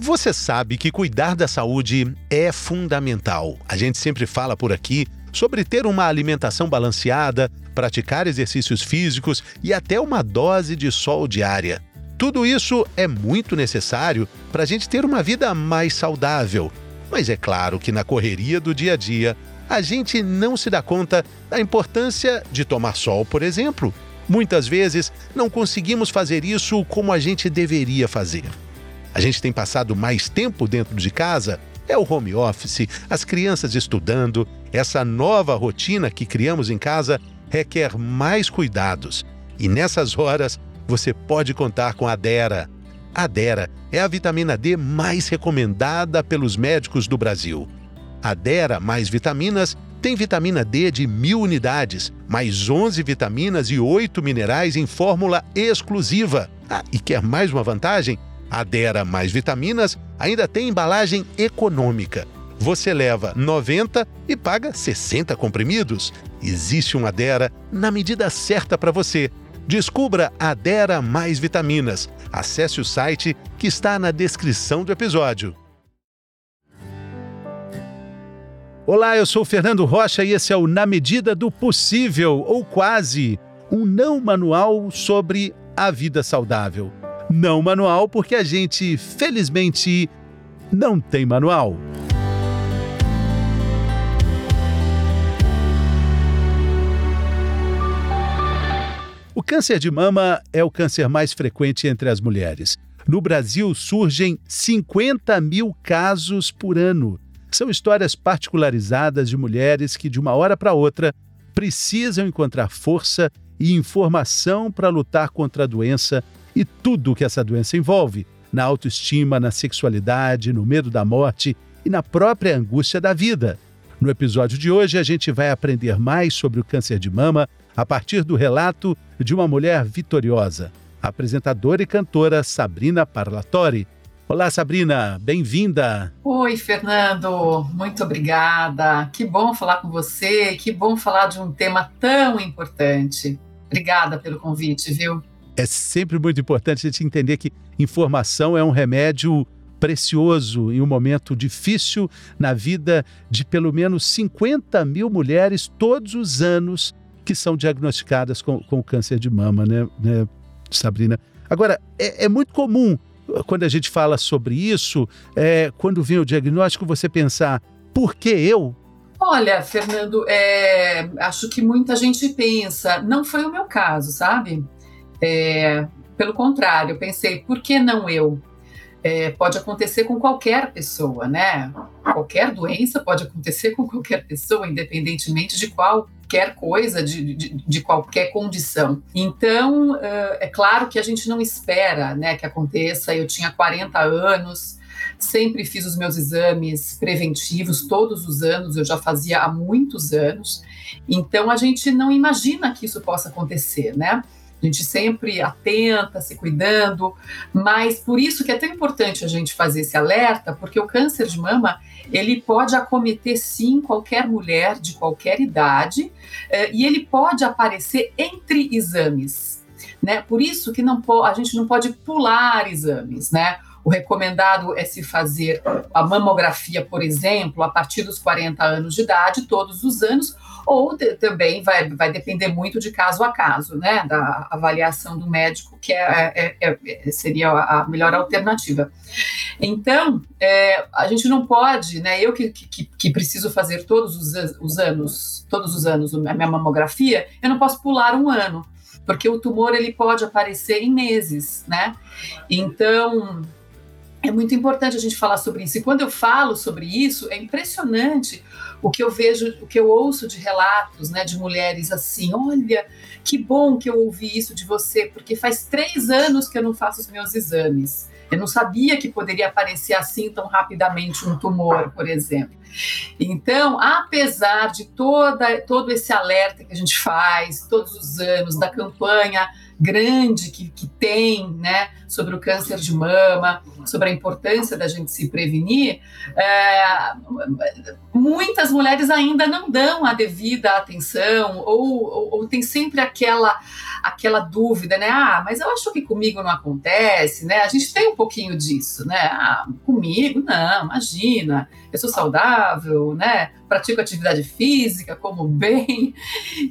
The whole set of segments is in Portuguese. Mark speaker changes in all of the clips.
Speaker 1: Você sabe que cuidar da saúde é fundamental. A gente sempre fala por aqui sobre ter uma alimentação balanceada, praticar exercícios físicos e até uma dose de sol diária. Tudo isso é muito necessário para a gente ter uma vida mais saudável. Mas é claro que na correria do dia a dia, a gente não se dá conta da importância de tomar sol, por exemplo. Muitas vezes não conseguimos fazer isso como a gente deveria fazer. A gente tem passado mais tempo dentro de casa, é o home office, as crianças estudando, essa nova rotina que criamos em casa requer mais cuidados. E nessas horas, você pode contar com a Dera. A Dera é a vitamina D mais recomendada pelos médicos do Brasil. A Dera mais vitaminas tem vitamina D de mil unidades, mais 11 vitaminas e 8 minerais em fórmula exclusiva. Ah, e quer mais uma vantagem? A Dera mais vitaminas ainda tem embalagem econômica. Você leva 90 e paga 60 comprimidos. Existe uma Dera na medida certa para você. Descubra a Dera Mais Vitaminas. Acesse o site que está na descrição do episódio. Olá, eu sou Fernando Rocha e esse é o Na Medida do Possível, ou quase, um não manual sobre a vida saudável. Não manual porque a gente, felizmente, não tem manual. O câncer de mama é o câncer mais frequente entre as mulheres. No Brasil, surgem 50 mil casos por ano. São histórias particularizadas de mulheres que, de uma hora para outra, precisam encontrar força e informação para lutar contra a doença e tudo o que essa doença envolve, na autoestima, na sexualidade, no medo da morte e na própria angústia da vida. No episódio de hoje, a gente vai aprender mais sobre o câncer de mama a partir do relato de uma mulher vitoriosa, apresentadora e cantora Sabrina Parlatori. Olá, Sabrina, bem-vinda.
Speaker 2: Oi, Fernando, muito obrigada. Que bom falar com você, que bom falar de um tema tão importante. Obrigada pelo convite, viu?
Speaker 1: É sempre muito importante a gente entender que informação é um remédio precioso em um momento difícil na vida de pelo menos 50 mil mulheres todos os anos que são diagnosticadas com, com câncer de mama, né, né Sabrina? Agora, é, é, muito comum uh, quando a gente fala sobre isso, é, quando vem o diagnóstico, você pensar, por que eu?
Speaker 2: Olha, Fernando, é, acho que muita gente pensa, não foi o meu caso, sabe? É, pelo contrário, eu pensei, por que não eu? É, pode acontecer com qualquer pessoa, né? Qualquer doença pode acontecer com qualquer pessoa, independentemente de qual qualquer coisa, de, de, de, qualquer condição. Então, uh, é claro que a gente não espera né, que aconteça. Eu tinha 40 anos, sempre fiz os meus exames preventivos, todos os anos, eu já fazia há muitos anos. Então, a gente não imagina que isso possa acontecer, né? A gente sempre atenta, se cuidando, mas por isso que é tão importante a gente fazer esse alerta, porque o câncer de mama ele pode acometer sim qualquer mulher de qualquer idade eh, e ele pode aparecer entre exames. Né? Por isso que não a gente não pode pular exames, né? O recomendado é se fazer a mamografia, por exemplo, a partir dos 40 anos de idade, todos os anos, ou de, também vai, vai depender muito de caso a caso, né, da avaliação do médico, que é, é, é seria a melhor alternativa. Então, é, a gente não pode, né, eu que, que, que preciso fazer todos os, os, anos, todos os anos a minha mamografia, eu não posso pular um ano, porque o tumor ele pode aparecer em meses, né? Então, é muito importante a gente falar sobre isso. E quando eu falo sobre isso, é impressionante o que eu vejo, o que eu ouço de relatos, né, de mulheres assim, olha, que bom que eu ouvi isso de você, porque faz três anos que eu não faço os meus exames. Eu não sabia que poderia aparecer assim tão rapidamente um tumor, por exemplo. Então, apesar de toda, todo esse alerta que a gente faz todos os anos, da campanha grande que, que tem né, sobre o câncer de mama, sobre a importância da gente se prevenir, é, muitas mulheres ainda não dão a devida atenção ou, ou, ou, tem sempre aquela aquela dúvida, né? Ah, mas eu acho que comigo não acontece, né? A gente tem um pouquinho disso, né? Ah, comigo não, imagina, eu sou saudável, né? Pratico atividade física, como bem,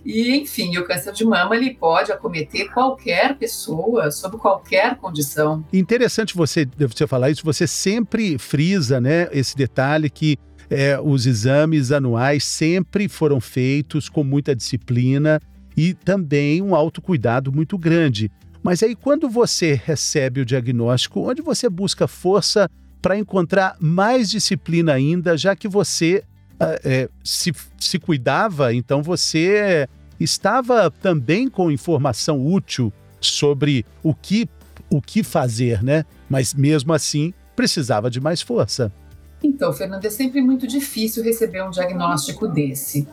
Speaker 2: e enfim, o câncer de mama ele pode acometer qualquer pessoa sob qualquer condição.
Speaker 1: Interessante você você falar isso. Você sempre frisa, né? Esse detalhe que é, os exames anuais sempre foram feitos com muita disciplina e também um autocuidado muito grande. Mas aí, quando você recebe o diagnóstico, onde você busca força para encontrar mais disciplina ainda, já que você é, se, se cuidava, então você estava também com informação útil sobre o que, o que fazer, né? Mas mesmo assim, precisava de mais força.
Speaker 2: Então, Fernanda, é sempre muito difícil receber um diagnóstico desse.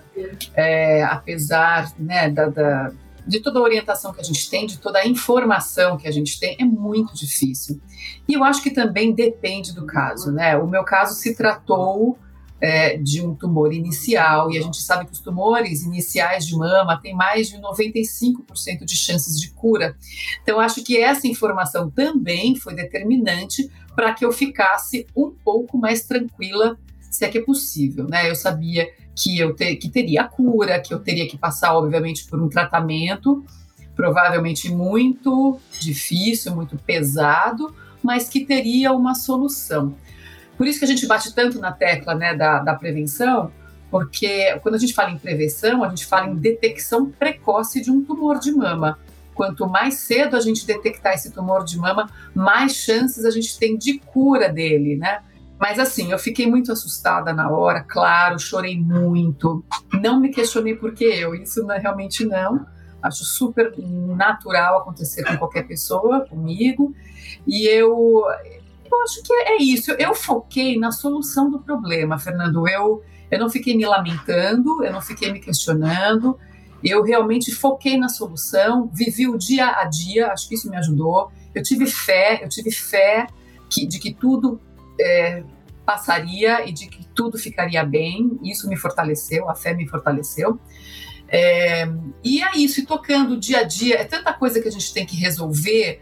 Speaker 2: É, apesar né, da, da, de toda a orientação que a gente tem, de toda a informação que a gente tem, é muito difícil. E eu acho que também depende do caso. Né? O meu caso se tratou é, de um tumor inicial, e a gente sabe que os tumores iniciais de mama têm mais de 95% de chances de cura. Então, acho que essa informação também foi determinante para que eu ficasse um pouco mais tranquila, se é que é possível, né? Eu sabia que eu ter, que teria cura, que eu teria que passar, obviamente, por um tratamento, provavelmente muito difícil, muito pesado, mas que teria uma solução. Por isso que a gente bate tanto na tecla né, da, da prevenção, porque quando a gente fala em prevenção, a gente fala em detecção precoce de um tumor de mama. Quanto mais cedo a gente detectar esse tumor de mama, mais chances a gente tem de cura dele, né? Mas assim, eu fiquei muito assustada na hora, claro, chorei muito. Não me questionei por que eu, isso não, realmente não. Acho super natural acontecer com qualquer pessoa, comigo. E eu, eu acho que é isso. Eu foquei na solução do problema, Fernando. Eu, eu não fiquei me lamentando, eu não fiquei me questionando. Eu realmente foquei na solução, vivi o dia a dia, acho que isso me ajudou. Eu tive fé, eu tive fé que, de que tudo é, passaria e de que tudo ficaria bem. Isso me fortaleceu, a fé me fortaleceu. É, e é isso, e tocando o dia a dia, é tanta coisa que a gente tem que resolver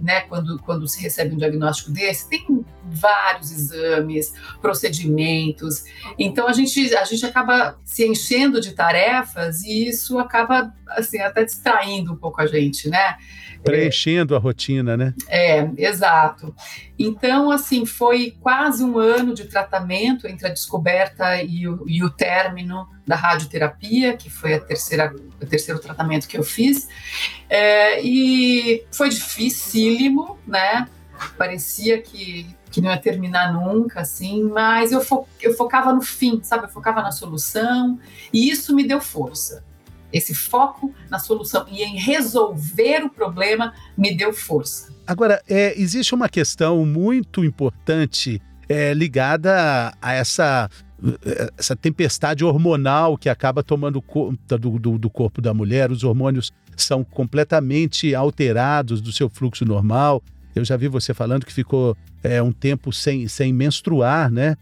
Speaker 2: né, quando, quando se recebe um diagnóstico desse, tem vários exames, procedimentos. Então a gente, a gente acaba se enchendo de tarefas e isso acaba assim até distraindo um pouco a gente, né?
Speaker 1: Preenchendo é, a rotina, né?
Speaker 2: É, exato. Então, assim, foi quase um ano de tratamento entre a descoberta e o, e o término da radioterapia, que foi a terceira, o terceiro tratamento que eu fiz. É, e foi dificílimo, né? Parecia que, que não ia terminar nunca, assim, mas eu, fo, eu focava no fim, sabe? Eu focava na solução, e isso me deu força esse foco na solução e em resolver o problema me deu força.
Speaker 1: Agora, é, existe uma questão muito importante é, ligada a essa, essa tempestade hormonal que acaba tomando conta do, do, do corpo da mulher. Os hormônios são completamente alterados do seu fluxo normal. Eu já vi você falando que ficou é, um tempo sem, sem menstruar, né?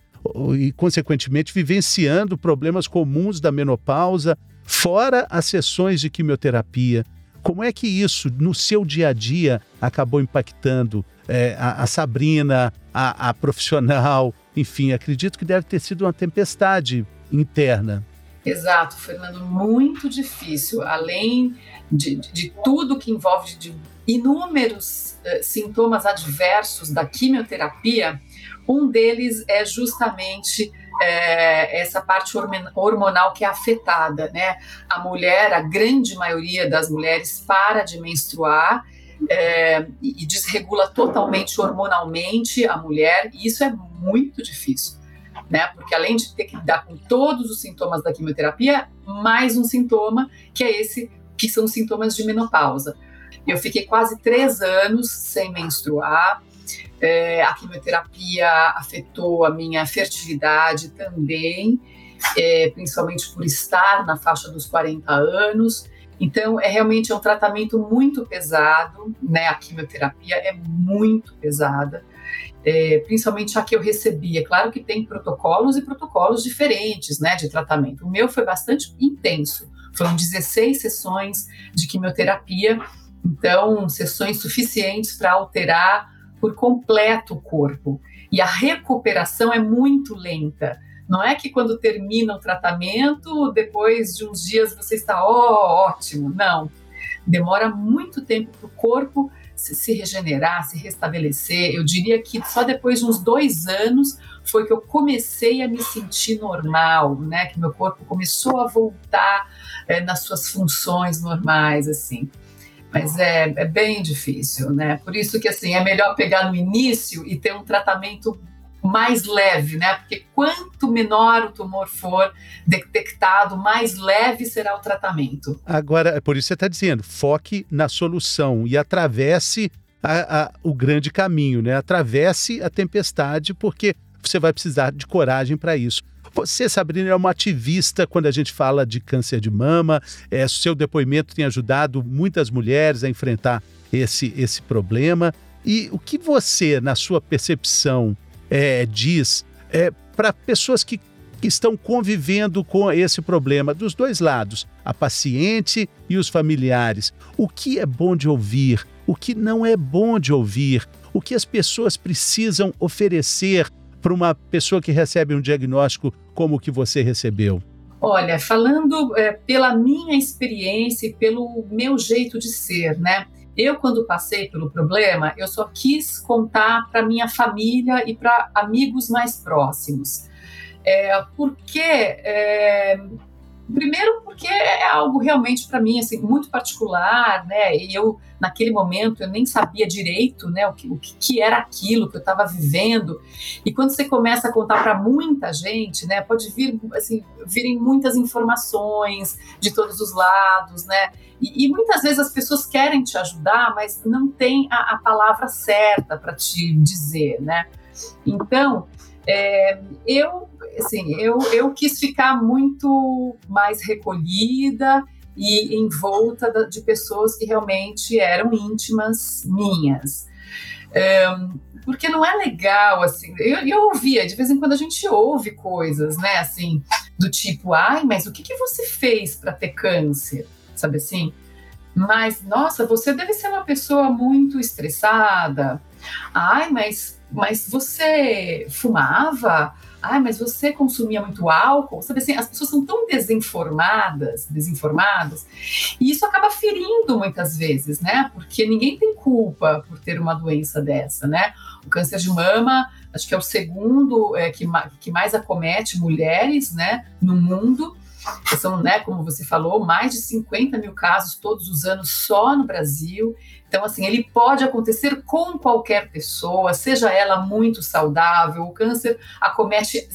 Speaker 1: E, consequentemente, vivenciando problemas comuns da menopausa fora as sessões de quimioterapia. Como é que isso, no seu dia a dia, acabou impactando é, a, a, Sabrina, a, a profissional? Enfim, acredito que deve ter sido uma tempestade interna.
Speaker 2: Exato, Fernando, muito difícil. Além de, de, de tudo que envolve de inúmeros uh, sintomas adversos da quimioterapia, um deles é justamente é, essa parte hormonal que é afetada, né? A mulher, a grande maioria das mulheres para de menstruar é, e desregula totalmente hormonalmente a mulher, e isso é muito difícil, né? Porque além de ter que lidar com todos os sintomas da quimioterapia, mais um sintoma que é esse, que são os sintomas de menopausa. Eu fiquei quase três anos sem menstruar, é, a quimioterapia afetou a minha fertilidade também, é, principalmente por estar na faixa dos 40 anos. Então, é realmente é um tratamento muito pesado, né? A quimioterapia é muito pesada. é, principalmente a que eu recebi. É claro que tem protocolos e protocolos diferentes né, de tratamento. O meu foi bastante intenso. Foram 16 sessões de quimioterapia, então, sessões suficientes para alterar por completo o corpo. E a recuperação é muito lenta. Não é que quando termina o tratamento, depois de uns dias você está oh, ótimo. Não. Demora muito tempo para o corpo se regenerar, se restabelecer. Eu diria que só depois de uns dois anos foi que eu comecei a me sentir normal, né? Que meu corpo começou a voltar é, nas suas funções normais, assim. Mas é, é bem difícil, né? Por isso que assim é melhor pegar no início e ter um tratamento mais leve, né? Porque quanto menor o tumor for detectado, mais leve será o tratamento.
Speaker 1: Agora, é por isso você está dizendo, foque na solução e atravesse a, a, o grande caminho, né? Atravesse a tempestade, porque você vai precisar de coragem para isso. Você, Sabrina, é uma ativista quando a gente fala de câncer de mama. É, seu depoimento tem ajudado muitas mulheres a enfrentar esse, esse problema. E o que você, na sua percepção, é, diz é, para pessoas que, que estão convivendo com esse problema, dos dois lados, a paciente e os familiares. O que é bom de ouvir? O que não é bom de ouvir? O que as pessoas precisam oferecer para uma pessoa que recebe um diagnóstico como o que você recebeu?
Speaker 2: Olha, falando é, pela minha experiência e pelo meu jeito de ser, né? Eu, quando passei pelo problema, eu só quis contar para minha família e para amigos mais próximos. É, porque é, Primeiro porque é algo realmente para mim assim muito particular, né? E eu naquele momento eu nem sabia direito, né, o que, o que era aquilo que eu estava vivendo. E quando você começa a contar para muita gente, né, pode vir assim virem muitas informações de todos os lados, né? E, e muitas vezes as pessoas querem te ajudar, mas não tem a, a palavra certa para te dizer, né? Então é, eu, assim, eu, eu quis ficar muito mais recolhida e em volta de pessoas que realmente eram íntimas minhas. Porque não é legal, assim, eu, eu ouvia, de vez em quando a gente ouve coisas, né, assim, do tipo, ai, mas o que, que você fez para ter câncer? Sabe assim? Mas, nossa, você deve ser uma pessoa muito estressada. Ai, mas mas você fumava? Ai, mas você consumia muito álcool? Sabe assim, as pessoas são tão desinformadas, desinformadas, e isso acaba ferindo muitas vezes, né? Porque ninguém tem culpa por ter uma doença dessa, né? O câncer de mama, acho que é o segundo é, que, que mais acomete mulheres, né, no mundo. São, né, como você falou, mais de 50 mil casos todos os anos só no Brasil. Então, assim, ele pode acontecer com qualquer pessoa, seja ela muito saudável. O câncer acomete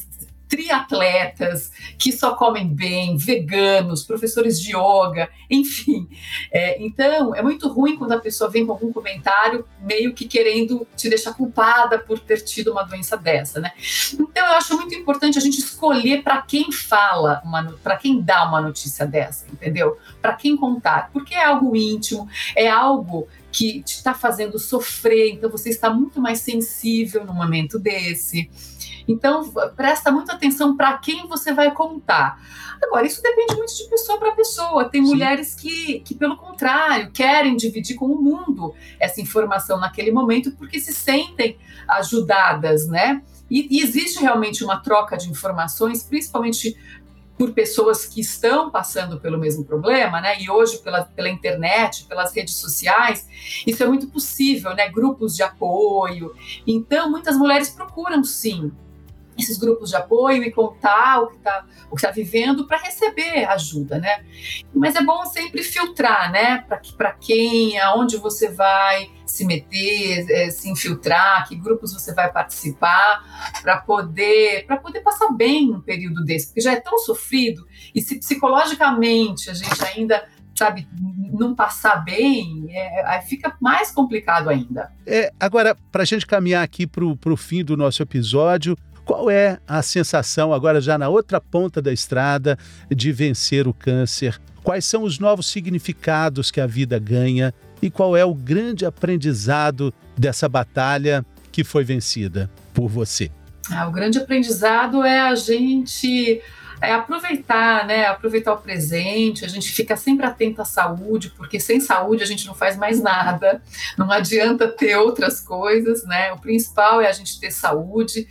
Speaker 2: triatletas que só comem bem, veganos, professores de yoga, enfim. É, então, é muito ruim quando a pessoa vem com algum comentário meio que querendo te deixar culpada por ter tido uma doença dessa, né? Então, eu acho muito importante a gente escolher para quem fala, para quem dá uma notícia dessa, entendeu? Para quem contar, porque é algo íntimo, é algo que te está fazendo sofrer, então você está muito mais sensível no momento desse. Então, presta muita atenção para quem você vai contar. Agora, isso depende muito de pessoa para pessoa. Tem Sim. mulheres que, que, pelo contrário, querem dividir com o mundo essa informação naquele momento porque se sentem ajudadas, né? E, e existe realmente uma troca de informações, principalmente por pessoas que estão passando pelo mesmo problema, né? E hoje pela, pela internet, pelas redes sociais, isso é muito possível, né? Grupos de apoio. Então, muitas mulheres procuram sim esses grupos de apoio e contar o que está tá vivendo para receber ajuda, né? Mas é bom sempre filtrar, né? Para quem, aonde você vai se meter, é, se infiltrar, que grupos você vai participar, para poder, para poder passar bem um período desse, porque já é tão sofrido e se psicologicamente a gente ainda sabe, não passar bem, é, fica mais complicado ainda.
Speaker 1: É, agora, para a gente caminhar aqui para o fim do nosso episódio, qual é a sensação, agora já na outra ponta da estrada, de vencer o câncer? Quais são os novos significados que a vida ganha? E qual é o grande aprendizado dessa batalha que foi vencida por você?
Speaker 2: Ah, o grande aprendizado é a gente é aproveitar, né? Aproveitar o presente, a gente fica sempre atento à saúde, porque sem saúde a gente não faz mais nada. Não adianta ter outras coisas, né? O principal é a gente ter saúde,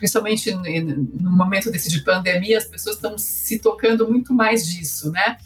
Speaker 2: principalmente no momento desse de pandemia, as pessoas estão se tocando muito mais disso, né?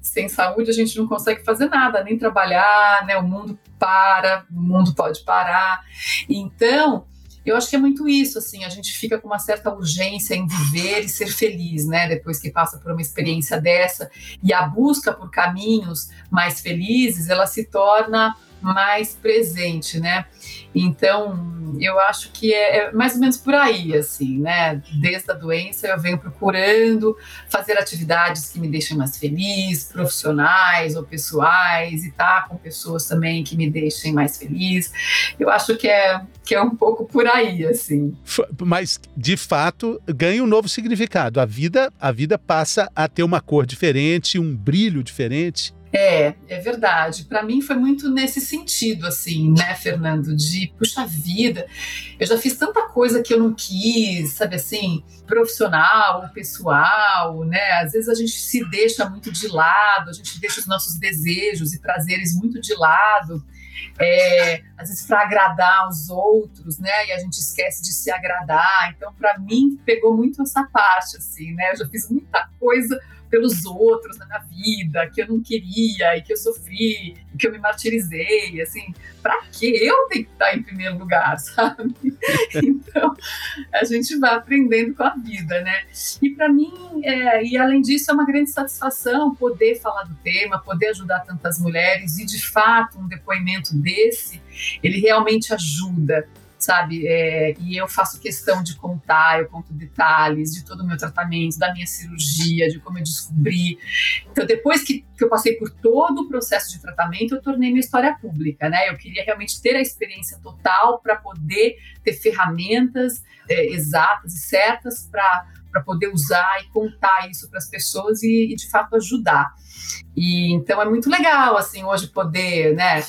Speaker 2: Sem saúde a gente não consegue fazer nada, nem trabalhar, né? O mundo para, o mundo pode parar. Então, eu acho que é muito isso, assim, a gente fica com uma certa urgência em viver e ser feliz, né, depois que passa por uma experiência dessa, e a busca por caminhos mais felizes, ela se torna mais presente, né? Então, eu acho que é, é, mais ou menos por aí, assim, né? Desde a doença eu venho procurando fazer atividades que me deixem mais feliz, profissionais ou pessoais, e estar tá com pessoas também que me deixem mais feliz. Eu acho que é, que é um pouco por aí, assim.
Speaker 1: Mas, de fato, ganha um novo significado. A vida, a vida passa a ter uma cor diferente, um brilho diferente.
Speaker 2: É, é verdade. Para mim foi muito nesse sentido, assim, né, Fernando? De, puxa vida, eu já fiz tanta coisa que eu não quis, sabe assim, profissional, pessoal, né? Às vezes a gente se deixa muito de lado, a gente deixa os nossos desejos e prazeres muito de lado. É, às vezes para agradar os outros, né? E a gente esquece de se agradar. Então, para mim, pegou muito essa parte, assim, né? Eu já fiz muita coisa pelos outros na minha vida, que eu não queria e que eu sofri, que eu me martirizei, assim, para que eu tenho que estar em primeiro lugar, sabe? então, a gente vai aprendendo com a vida, né? E para mim, é, e além disso, é uma grande satisfação poder falar do tema, poder ajudar tantas mulheres e, de fato, um depoimento desse, ele realmente ajuda sabe? É, e eu faço questão de contar, eu conto detalhes de todo o meu tratamento, da minha cirurgia, de como eu descobri. Então, depois que, que eu passei por todo o processo de tratamento, eu tornei minha história pública, né? Eu queria realmente ter a experiência total para poder ter ferramentas é, exatas e certas para para poder usar e contar isso para as pessoas e, e, de fato ajudar. E então é muito legal assim hoje poder, né,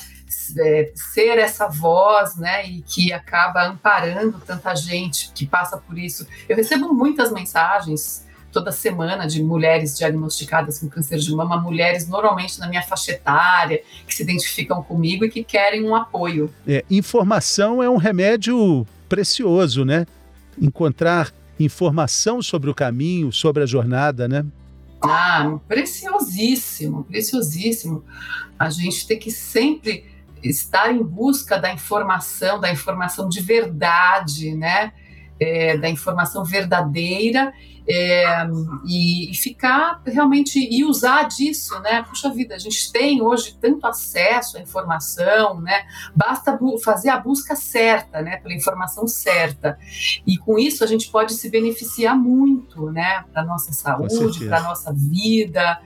Speaker 2: é, ser essa voz, né, e que acaba amparando tanta gente que passa por isso. Eu recebo muitas mensagens toda semana de mulheres diagnosticadas com câncer de mama, mulheres normalmente na minha faixa etária, que se identificam comigo e que querem um apoio.
Speaker 1: É, informação é um remédio precioso, né? Encontrar informação sobre o caminho, sobre a jornada, né?
Speaker 2: Ah, preciosíssimo, preciosíssimo. A gente tem que sempre estar em busca da informação, da informação de verdade, né? É, da informação verdadeira é, e, e, ficar realmente e usar disso, né? Puxa vida, a gente tem hoje tanto acesso à informação, né? Basta fazer a busca certa, né? Pela informação certa e com isso a gente pode se beneficiar muito, né? Para nossa saúde, para nossa vida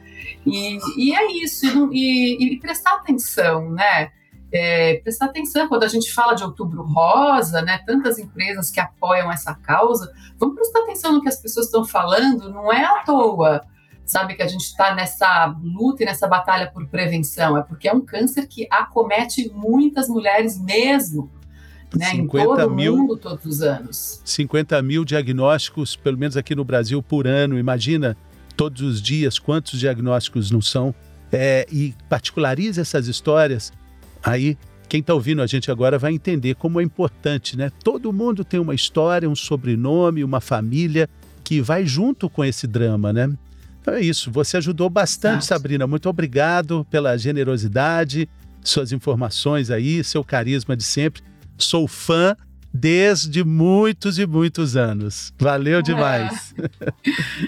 Speaker 2: e, e, é isso e, e prestar atenção, né? É, prestar atenção quando a gente fala de Outubro Rosa, né? Tantas empresas que apoiam essa causa, vamos prestar atenção no que as pessoas estão falando, não é à toa. Sabe que a gente está nessa luta e nessa batalha por prevenção, é porque é um câncer que acomete muitas mulheres mesmo. Né, em todo mil, o mundo todos os anos.
Speaker 1: 50 mil diagnósticos, pelo menos aqui no Brasil, por ano. Imagina todos os dias quantos diagnósticos não são. É, e particulariza essas histórias Aí, quem está ouvindo a gente agora vai entender como é importante, né? Todo mundo tem uma história, um sobrenome, uma família que vai junto com esse drama, né? Então é isso. Você ajudou bastante, Exato. Sabrina. Muito obrigado pela generosidade, suas informações aí, seu carisma de sempre. Sou fã desde muitos e muitos anos. Valeu é.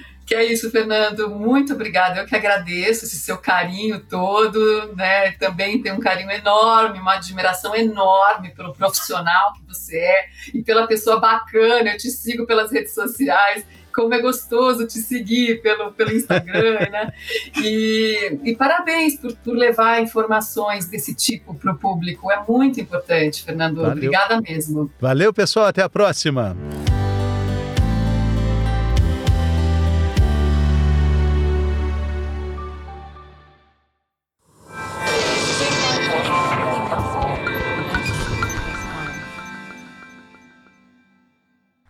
Speaker 2: Que é isso, Fernando. Muito obrigada. Eu que agradeço esse seu carinho todo, né? Também tem um carinho enorme, uma admiração enorme pelo profissional que você é e pela pessoa bacana. Eu te sigo pelas redes sociais. Como é gostoso te seguir pelo, pelo Instagram, né? E, e parabéns por, por levar informações desse tipo para o público. É muito importante, Fernando. Valeu. Obrigada mesmo.
Speaker 1: Valeu, pessoal. Até a próxima.